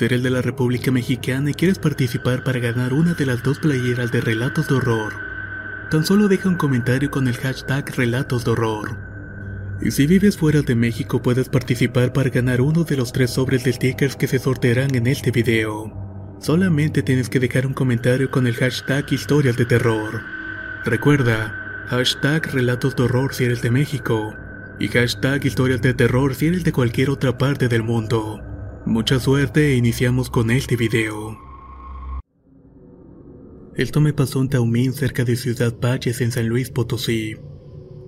Si eres de la República Mexicana y quieres participar para ganar una de las dos playeras de Relatos de Horror, tan solo deja un comentario con el hashtag Relatos de Horror. Y si vives fuera de México puedes participar para ganar uno de los tres sobres de stickers que se sortearán en este video. Solamente tienes que dejar un comentario con el hashtag Historias de Terror. Recuerda, hashtag Relatos de Horror si eres de México y hashtag Historias de Terror si eres de cualquier otra parte del mundo. Mucha suerte e iniciamos con este video. Esto me pasó en Taumín cerca de Ciudad Valles en San Luis Potosí.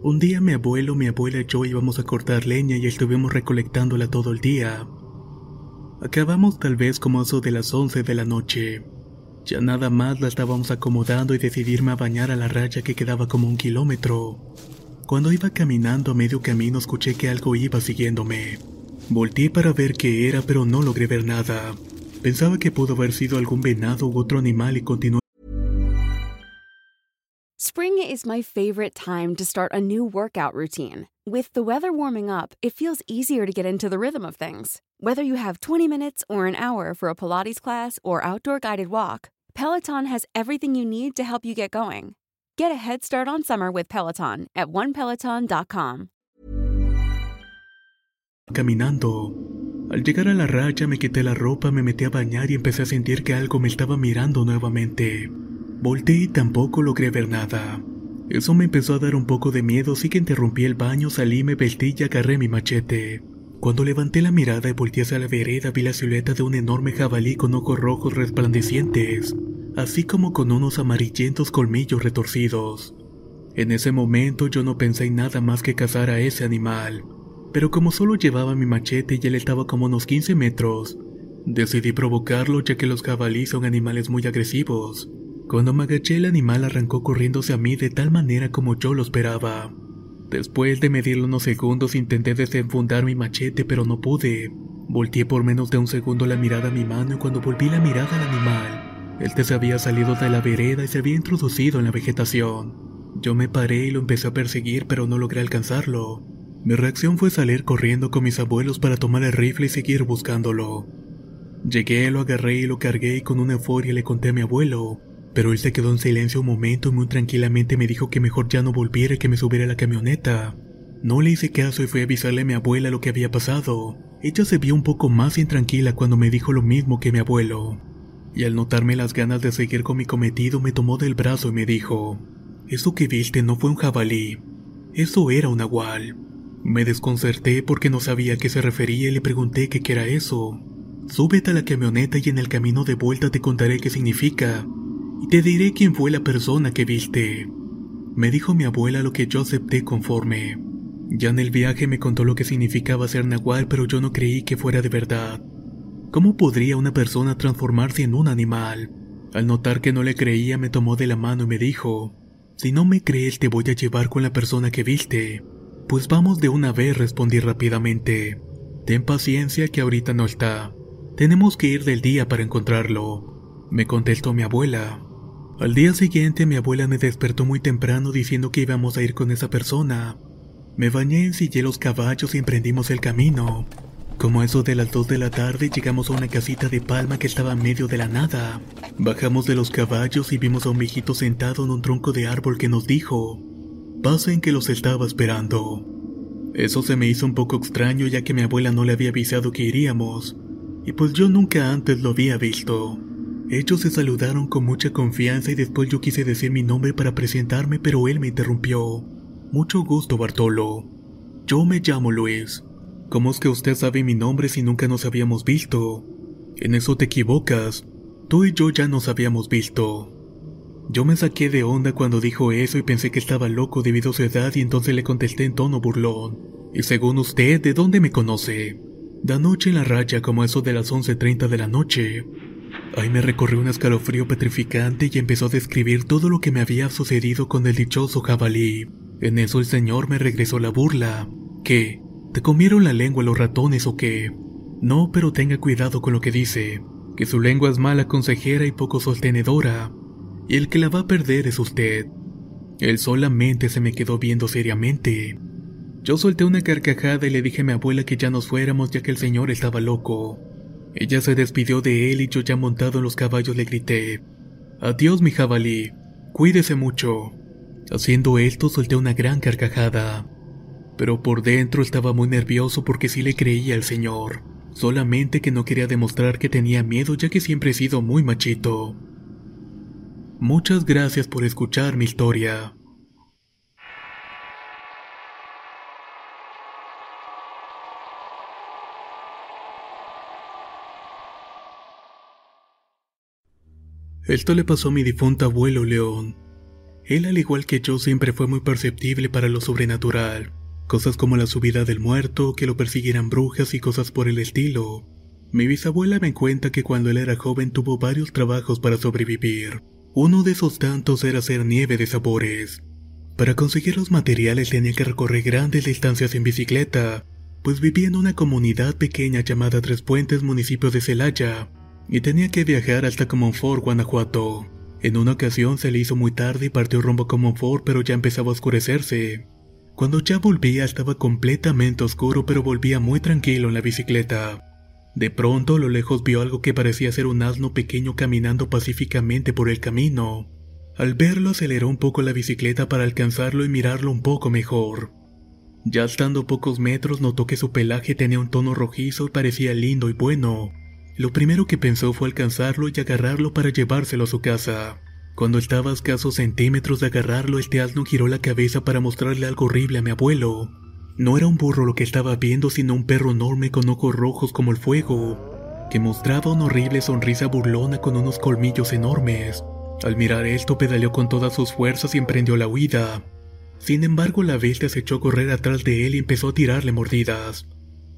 Un día mi abuelo, mi abuela y yo íbamos a cortar leña y estuvimos recolectándola todo el día. Acabamos tal vez como eso de las 11 de la noche. Ya nada más la estábamos acomodando y decidirme a bañar a la raya que quedaba como un kilómetro. Cuando iba caminando a medio camino escuché que algo iba siguiéndome. Volté para ver qué era pero no logré ver nada. Pensaba que pudo haber sido algún venado u otro animal y continué. Spring is my favorite time to start a new workout routine. With the weather warming up, it feels easier to get into the rhythm of things. Whether you have 20 minutes or an hour for a Pilates class or outdoor guided walk, Peloton has everything you need to help you get going. Get a head start on summer with Peloton at onepeloton.com. Caminando. Al llegar a la raya me quité la ropa, me metí a bañar y empecé a sentir que algo me estaba mirando nuevamente. Volté y tampoco logré ver nada. Eso me empezó a dar un poco de miedo, así que interrumpí el baño, salí, me vestí y agarré mi machete. Cuando levanté la mirada y volteé hacia la vereda, vi la silueta de un enorme jabalí con ojos rojos resplandecientes, así como con unos amarillentos colmillos retorcidos. En ese momento yo no pensé en nada más que cazar a ese animal, pero como solo llevaba mi machete y él estaba como unos 15 metros, decidí provocarlo ya que los jabalíes son animales muy agresivos. Cuando me agaché el animal arrancó corriéndose a mí de tal manera como yo lo esperaba. Después de medirlo unos segundos intenté desenfundar mi machete pero no pude. Volteé por menos de un segundo la mirada a mi mano y cuando volví la mirada al animal, este se había salido de la vereda y se había introducido en la vegetación. Yo me paré y lo empecé a perseguir pero no logré alcanzarlo. Mi reacción fue salir corriendo con mis abuelos para tomar el rifle y seguir buscándolo. Llegué, lo agarré y lo cargué y con una euforia le conté a mi abuelo, pero él se quedó en silencio un momento y muy tranquilamente me dijo que mejor ya no volviera que me subiera a la camioneta. No le hice caso y fui a avisarle a mi abuela lo que había pasado. Ella se vio un poco más intranquila cuando me dijo lo mismo que mi abuelo. Y al notarme las ganas de seguir con mi cometido me tomó del brazo y me dijo, Eso que viste no fue un jabalí, eso era un nahual. Me desconcerté porque no sabía a qué se refería y le pregunté qué era eso. Súbete a la camioneta y en el camino de vuelta te contaré qué significa, y te diré quién fue la persona que viste. Me dijo mi abuela lo que yo acepté conforme. Ya en el viaje me contó lo que significaba ser nahual, pero yo no creí que fuera de verdad. ¿Cómo podría una persona transformarse en un animal? Al notar que no le creía, me tomó de la mano y me dijo, Si no me crees, te voy a llevar con la persona que viste. Pues vamos de una vez, respondí rápidamente. Ten paciencia que ahorita no está. Tenemos que ir del día para encontrarlo. Me contestó mi abuela. Al día siguiente mi abuela me despertó muy temprano diciendo que íbamos a ir con esa persona. Me bañé, ensillé los caballos y emprendimos el camino. Como eso de las 2 de la tarde llegamos a una casita de palma que estaba en medio de la nada. Bajamos de los caballos y vimos a un viejito sentado en un tronco de árbol que nos dijo, pasen que los estaba esperando. Eso se me hizo un poco extraño ya que mi abuela no le había avisado que iríamos, y pues yo nunca antes lo había visto. Ellos se saludaron con mucha confianza y después yo quise decir mi nombre para presentarme, pero él me interrumpió. Mucho gusto, Bartolo. Yo me llamo Luis. ¿Cómo es que usted sabe mi nombre si nunca nos habíamos visto? En eso te equivocas. Tú y yo ya nos habíamos visto. Yo me saqué de onda cuando dijo eso y pensé que estaba loco debido a su edad y entonces le contesté en tono burlón. Y según usted, ¿de dónde me conoce? De noche en la raya como eso de las 11.30 de la noche. Ahí me recorrió un escalofrío petrificante y empezó a describir todo lo que me había sucedido con el dichoso jabalí. En eso el señor me regresó la burla. ¿Qué? ¿Te comieron la lengua los ratones o qué? No, pero tenga cuidado con lo que dice, que su lengua es mala consejera y poco sostenedora, y el que la va a perder es usted. Él solamente se me quedó viendo seriamente. Yo solté una carcajada y le dije a mi abuela que ya nos fuéramos ya que el señor estaba loco. Ella se despidió de él y yo ya montado en los caballos le grité, Adiós mi jabalí, cuídese mucho. Haciendo esto solté una gran carcajada. Pero por dentro estaba muy nervioso porque sí le creía al señor, solamente que no quería demostrar que tenía miedo ya que siempre he sido muy machito. Muchas gracias por escuchar mi historia. Esto le pasó a mi difunto abuelo León. Él, al igual que yo, siempre fue muy perceptible para lo sobrenatural. Cosas como la subida del muerto, que lo persiguieran brujas y cosas por el estilo. Mi bisabuela me cuenta que cuando él era joven tuvo varios trabajos para sobrevivir. Uno de esos tantos era hacer nieve de sabores. Para conseguir los materiales tenía que recorrer grandes distancias en bicicleta, pues vivía en una comunidad pequeña llamada Tres Puentes, municipio de Celaya, y tenía que viajar hasta Comonfort, Guanajuato. En una ocasión se le hizo muy tarde y partió rumbo a Comonfort, pero ya empezaba a oscurecerse. Cuando ya volvía estaba completamente oscuro, pero volvía muy tranquilo en la bicicleta. De pronto a lo lejos vio algo que parecía ser un asno pequeño caminando pacíficamente por el camino. Al verlo aceleró un poco la bicicleta para alcanzarlo y mirarlo un poco mejor. Ya estando pocos metros notó que su pelaje tenía un tono rojizo y parecía lindo y bueno. Lo primero que pensó fue alcanzarlo y agarrarlo para llevárselo a su casa. Cuando estaba a escasos centímetros de agarrarlo, este asno giró la cabeza para mostrarle algo horrible a mi abuelo. No era un burro lo que estaba viendo, sino un perro enorme con ojos rojos como el fuego, que mostraba una horrible sonrisa burlona con unos colmillos enormes. Al mirar esto, pedaleó con todas sus fuerzas y emprendió la huida. Sin embargo, la bestia se echó a correr atrás de él y empezó a tirarle mordidas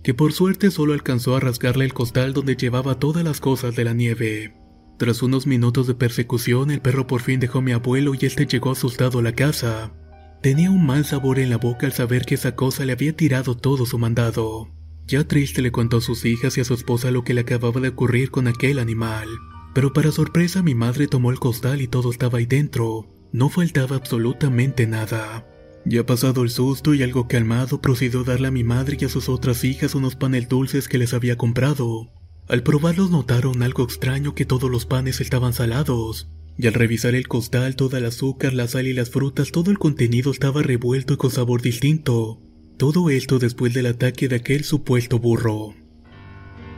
que por suerte solo alcanzó a rasgarle el costal donde llevaba todas las cosas de la nieve. Tras unos minutos de persecución, el perro por fin dejó a mi abuelo y este llegó asustado a la casa. Tenía un mal sabor en la boca al saber que esa cosa le había tirado todo su mandado. Ya triste le contó a sus hijas y a su esposa lo que le acababa de ocurrir con aquel animal. Pero para sorpresa mi madre tomó el costal y todo estaba ahí dentro. No faltaba absolutamente nada. Ya pasado el susto y algo calmado, procedió a darle a mi madre y a sus otras hijas unos panes dulces que les había comprado. Al probarlos notaron algo extraño que todos los panes estaban salados, y al revisar el costal, toda el azúcar, la sal y las frutas, todo el contenido estaba revuelto y con sabor distinto. Todo esto después del ataque de aquel supuesto burro.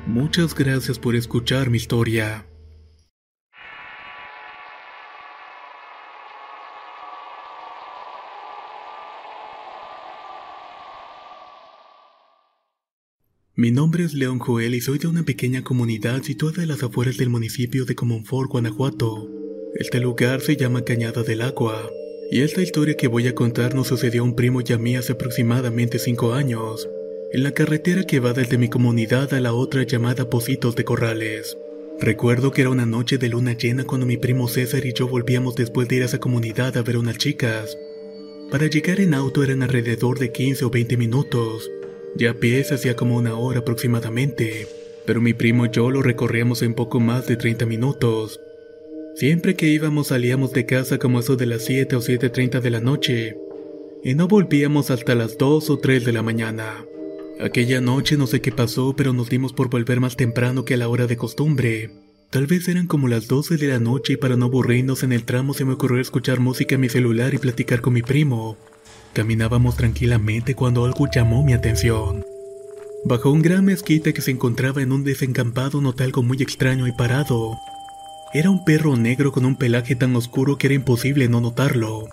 Muchas gracias por escuchar mi historia. Mi nombre es León Joel y soy de una pequeña comunidad situada en las afueras del municipio de Comonfort, Guanajuato. Este lugar se llama Cañada del Agua, y esta historia que voy a contar nos sucedió a un primo y a hace aproximadamente 5 años, en la carretera que va desde mi comunidad a la otra llamada Pocitos de Corrales. Recuerdo que era una noche de luna llena cuando mi primo César y yo volvíamos después de ir a esa comunidad a ver unas chicas. Para llegar en auto eran alrededor de 15 o 20 minutos, ya a pie hacía como una hora aproximadamente, pero mi primo y yo lo recorríamos en poco más de 30 minutos. Siempre que íbamos salíamos de casa como eso de las 7 o 7.30 de la noche, y no volvíamos hasta las 2 o 3 de la mañana. Aquella noche no sé qué pasó, pero nos dimos por volver más temprano que a la hora de costumbre. Tal vez eran como las 12 de la noche y para no aburrirnos en el tramo se me ocurrió escuchar música en mi celular y platicar con mi primo. Caminábamos tranquilamente cuando algo llamó mi atención. Bajo un gran mezquite que se encontraba en un desencampado noté algo muy extraño y parado. Era un perro negro con un pelaje tan oscuro que era imposible no notarlo.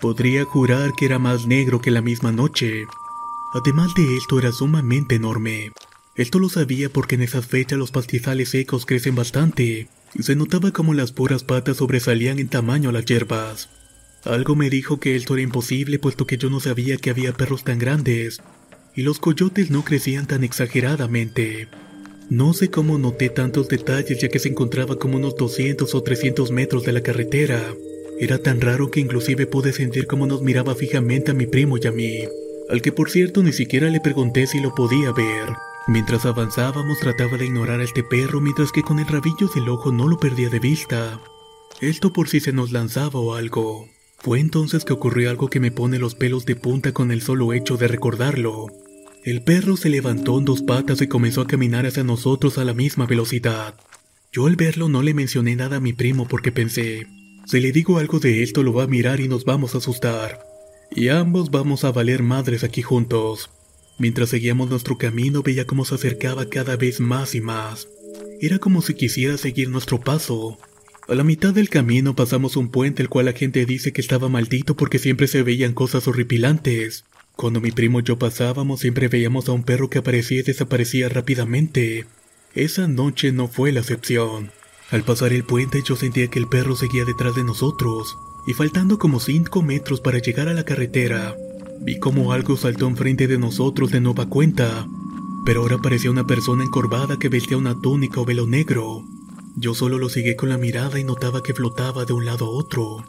Podría jurar que era más negro que la misma noche. Además de esto era sumamente enorme. Esto lo sabía porque en esas fechas los pastizales secos crecen bastante, y se notaba como las puras patas sobresalían en tamaño a las hierbas. Algo me dijo que esto era imposible puesto que yo no sabía que había perros tan grandes, y los coyotes no crecían tan exageradamente. No sé cómo noté tantos detalles ya que se encontraba como unos 200 o 300 metros de la carretera. Era tan raro que inclusive pude sentir cómo nos miraba fijamente a mi primo y a mí, al que por cierto ni siquiera le pregunté si lo podía ver. Mientras avanzábamos trataba de ignorar a este perro mientras que con el rabillo del ojo no lo perdía de vista. Esto por si se nos lanzaba o algo. Fue entonces que ocurrió algo que me pone los pelos de punta con el solo hecho de recordarlo. El perro se levantó en dos patas y comenzó a caminar hacia nosotros a la misma velocidad. Yo al verlo no le mencioné nada a mi primo porque pensé, si le digo algo de esto lo va a mirar y nos vamos a asustar. Y ambos vamos a valer madres aquí juntos. Mientras seguíamos nuestro camino veía cómo se acercaba cada vez más y más. Era como si quisiera seguir nuestro paso. A la mitad del camino pasamos un puente el cual la gente dice que estaba maldito porque siempre se veían cosas horripilantes. Cuando mi primo y yo pasábamos siempre veíamos a un perro que aparecía y desaparecía rápidamente. Esa noche no fue la excepción. Al pasar el puente yo sentía que el perro seguía detrás de nosotros, y faltando como 5 metros para llegar a la carretera, vi como algo saltó enfrente de nosotros de nueva cuenta, pero ahora parecía una persona encorvada que vestía una túnica o velo negro. Yo solo lo seguí con la mirada y notaba que flotaba de un lado a otro.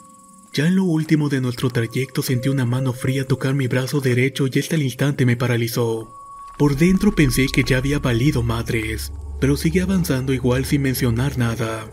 Ya en lo último de nuestro trayecto sentí una mano fría tocar mi brazo derecho y este al instante me paralizó. Por dentro pensé que ya había valido madres, pero seguí avanzando igual sin mencionar nada.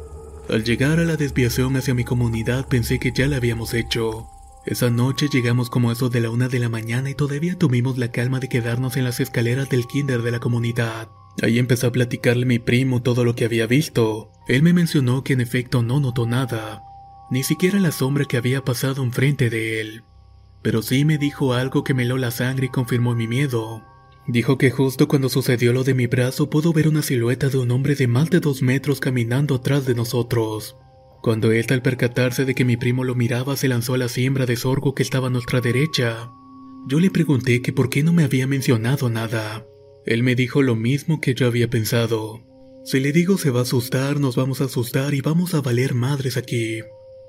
Al llegar a la desviación hacia mi comunidad pensé que ya la habíamos hecho. Esa noche llegamos como eso de la una de la mañana y todavía tuvimos la calma de quedarnos en las escaleras del kinder de la comunidad. Ahí empecé a platicarle a mi primo todo lo que había visto. Él me mencionó que en efecto no notó nada, ni siquiera la sombra que había pasado enfrente de él. Pero sí me dijo algo que me heló la sangre y confirmó mi miedo. Dijo que justo cuando sucedió lo de mi brazo pudo ver una silueta de un hombre de más de dos metros caminando atrás de nosotros. Cuando él al percatarse de que mi primo lo miraba se lanzó a la siembra de sorgo que estaba a nuestra derecha. Yo le pregunté que por qué no me había mencionado nada. Él me dijo lo mismo que yo había pensado. Si le digo se va a asustar, nos vamos a asustar y vamos a valer madres aquí.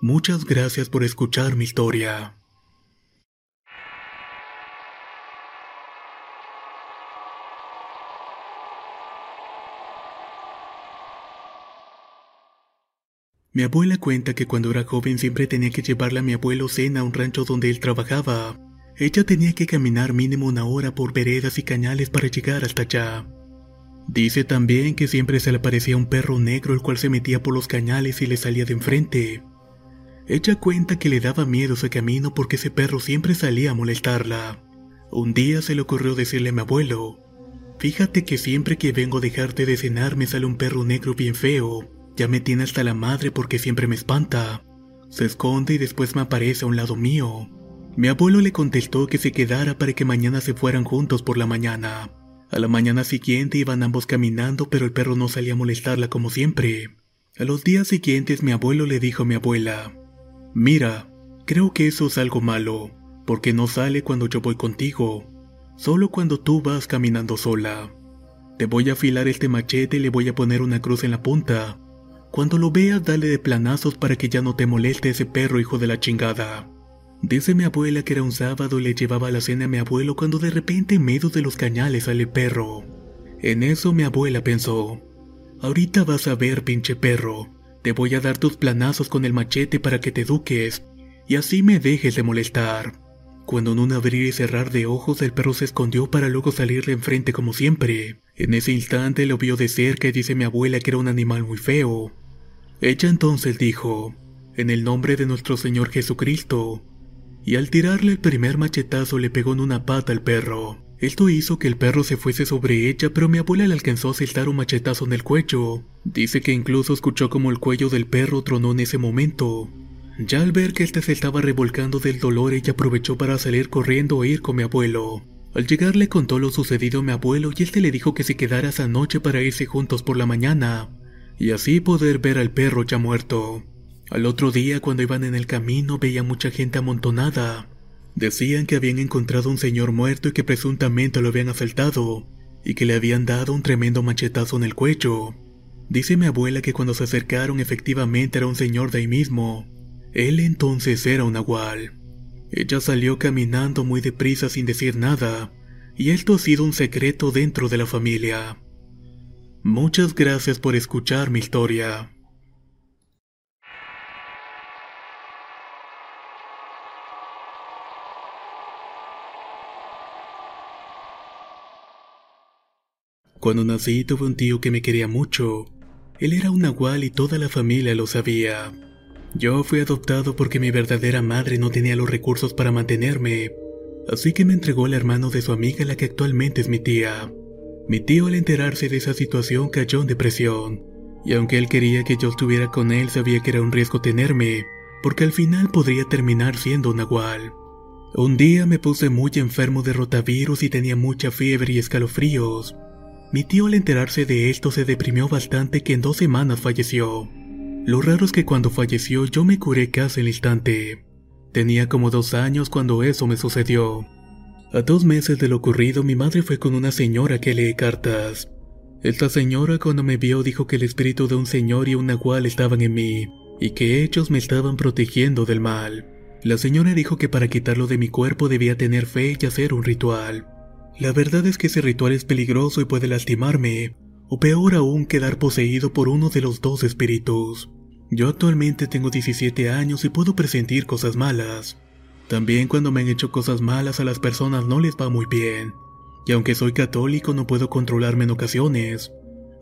Muchas gracias por escuchar mi historia. Mi abuela cuenta que cuando era joven siempre tenía que llevarle a mi abuelo cena a un rancho donde él trabajaba. Ella tenía que caminar mínimo una hora por veredas y cañales para llegar hasta allá. Dice también que siempre se le aparecía un perro negro el cual se metía por los cañales y le salía de enfrente. Ella cuenta que le daba miedo ese camino porque ese perro siempre salía a molestarla. Un día se le ocurrió decirle a mi abuelo, fíjate que siempre que vengo a dejarte de cenar me sale un perro negro bien feo, ya me tiene hasta la madre porque siempre me espanta. Se esconde y después me aparece a un lado mío. Mi abuelo le contestó que se quedara para que mañana se fueran juntos por la mañana. A la mañana siguiente iban ambos caminando pero el perro no salía a molestarla como siempre. A los días siguientes mi abuelo le dijo a mi abuela, Mira, creo que eso es algo malo, porque no sale cuando yo voy contigo, solo cuando tú vas caminando sola. Te voy a afilar este machete y le voy a poner una cruz en la punta. Cuando lo veas, dale de planazos para que ya no te moleste ese perro hijo de la chingada. Dice mi abuela que era un sábado y le llevaba la cena a mi abuelo cuando de repente en medio de los cañales sale perro. En eso mi abuela pensó, ahorita vas a ver pinche perro, te voy a dar tus planazos con el machete para que te eduques y así me dejes de molestar. Cuando en un abrir y cerrar de ojos el perro se escondió para luego salirle enfrente como siempre. En ese instante lo vio de cerca y dice mi abuela que era un animal muy feo. Ella entonces dijo, en el nombre de nuestro Señor Jesucristo, y al tirarle el primer machetazo le pegó en una pata al perro. Esto hizo que el perro se fuese sobre ella, pero mi abuela le alcanzó a asestar un machetazo en el cuello. Dice que incluso escuchó como el cuello del perro tronó en ese momento. Ya al ver que éste se estaba revolcando del dolor, ella aprovechó para salir corriendo e ir con mi abuelo. Al llegar le contó lo sucedido a mi abuelo y este le dijo que se quedara esa noche para irse juntos por la mañana y así poder ver al perro ya muerto. Al otro día, cuando iban en el camino, veía mucha gente amontonada. Decían que habían encontrado un señor muerto y que presuntamente lo habían asaltado, y que le habían dado un tremendo machetazo en el cuello. Dice mi abuela que cuando se acercaron efectivamente era un señor de ahí mismo. Él entonces era un nahual. Ella salió caminando muy deprisa sin decir nada, y esto ha sido un secreto dentro de la familia. Muchas gracias por escuchar mi historia. Cuando nací tuve un tío que me quería mucho. Él era un nahual y toda la familia lo sabía. Yo fui adoptado porque mi verdadera madre no tenía los recursos para mantenerme, así que me entregó al hermano de su amiga la que actualmente es mi tía. Mi tío al enterarse de esa situación cayó en depresión, y aunque él quería que yo estuviera con él sabía que era un riesgo tenerme, porque al final podría terminar siendo un nahual. Un día me puse muy enfermo de rotavirus y tenía mucha fiebre y escalofríos. Mi tío al enterarse de esto se deprimió bastante que en dos semanas falleció. Lo raro es que cuando falleció yo me curé casi al instante. Tenía como dos años cuando eso me sucedió. A dos meses de lo ocurrido mi madre fue con una señora que lee cartas. Esta señora cuando me vio dijo que el espíritu de un señor y un nahual estaban en mí, y que ellos me estaban protegiendo del mal. La señora dijo que para quitarlo de mi cuerpo debía tener fe y hacer un ritual. La verdad es que ese ritual es peligroso y puede lastimarme, o peor aún quedar poseído por uno de los dos espíritus. Yo actualmente tengo 17 años y puedo presentir cosas malas. También cuando me han hecho cosas malas a las personas no les va muy bien. Y aunque soy católico no puedo controlarme en ocasiones.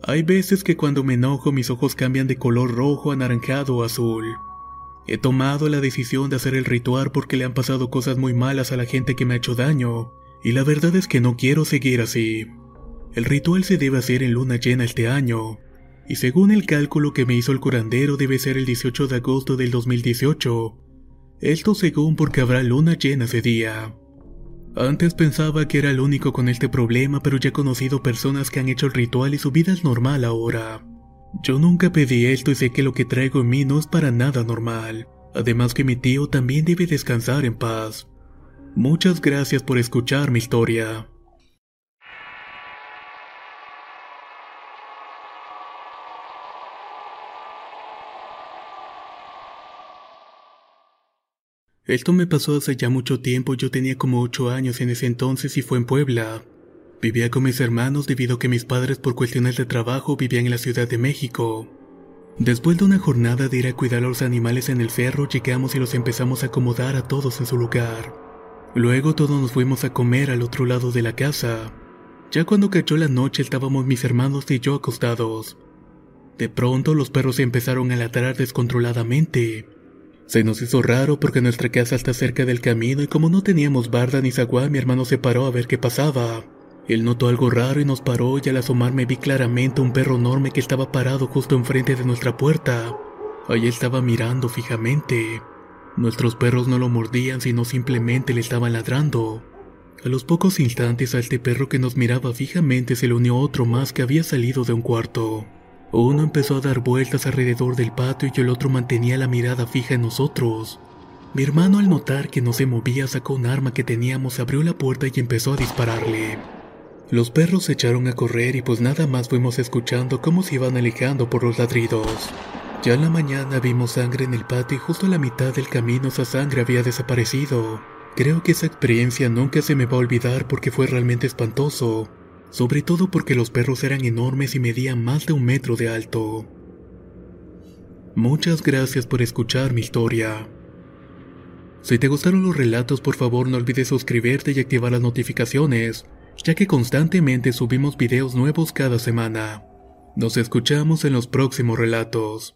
Hay veces que cuando me enojo mis ojos cambian de color rojo, anaranjado o azul. He tomado la decisión de hacer el ritual porque le han pasado cosas muy malas a la gente que me ha hecho daño y la verdad es que no quiero seguir así. El ritual se debe hacer en luna llena este año, y según el cálculo que me hizo el curandero debe ser el 18 de agosto del 2018. Esto según porque habrá luna llena ese día. Antes pensaba que era el único con este problema, pero ya he conocido personas que han hecho el ritual y su vida es normal ahora. Yo nunca pedí esto y sé que lo que traigo en mí no es para nada normal. Además que mi tío también debe descansar en paz. Muchas gracias por escuchar mi historia. Esto me pasó hace ya mucho tiempo, yo tenía como 8 años en ese entonces y fue en Puebla. Vivía con mis hermanos debido a que mis padres por cuestiones de trabajo vivían en la Ciudad de México. Después de una jornada de ir a cuidar a los animales en el cerro, llegamos y los empezamos a acomodar a todos en su lugar. Luego todos nos fuimos a comer al otro lado de la casa. Ya cuando cayó la noche estábamos mis hermanos y yo acostados. De pronto los perros empezaron a ladrar descontroladamente. Se nos hizo raro porque nuestra casa está cerca del camino y como no teníamos barda ni zaguán mi hermano se paró a ver qué pasaba. Él notó algo raro y nos paró y al asomarme vi claramente un perro enorme que estaba parado justo enfrente de nuestra puerta. Allí estaba mirando fijamente. Nuestros perros no lo mordían, sino simplemente le estaban ladrando. A los pocos instantes a este perro que nos miraba fijamente se le unió otro más que había salido de un cuarto. Uno empezó a dar vueltas alrededor del patio y el otro mantenía la mirada fija en nosotros. Mi hermano al notar que no se movía sacó un arma que teníamos, abrió la puerta y empezó a dispararle. Los perros se echaron a correr y pues nada más fuimos escuchando cómo se iban alejando por los ladridos. Ya en la mañana vimos sangre en el patio y justo a la mitad del camino esa sangre había desaparecido. Creo que esa experiencia nunca se me va a olvidar porque fue realmente espantoso, sobre todo porque los perros eran enormes y medían más de un metro de alto. Muchas gracias por escuchar mi historia. Si te gustaron los relatos, por favor no olvides suscribirte y activar las notificaciones, ya que constantemente subimos videos nuevos cada semana. Nos escuchamos en los próximos relatos.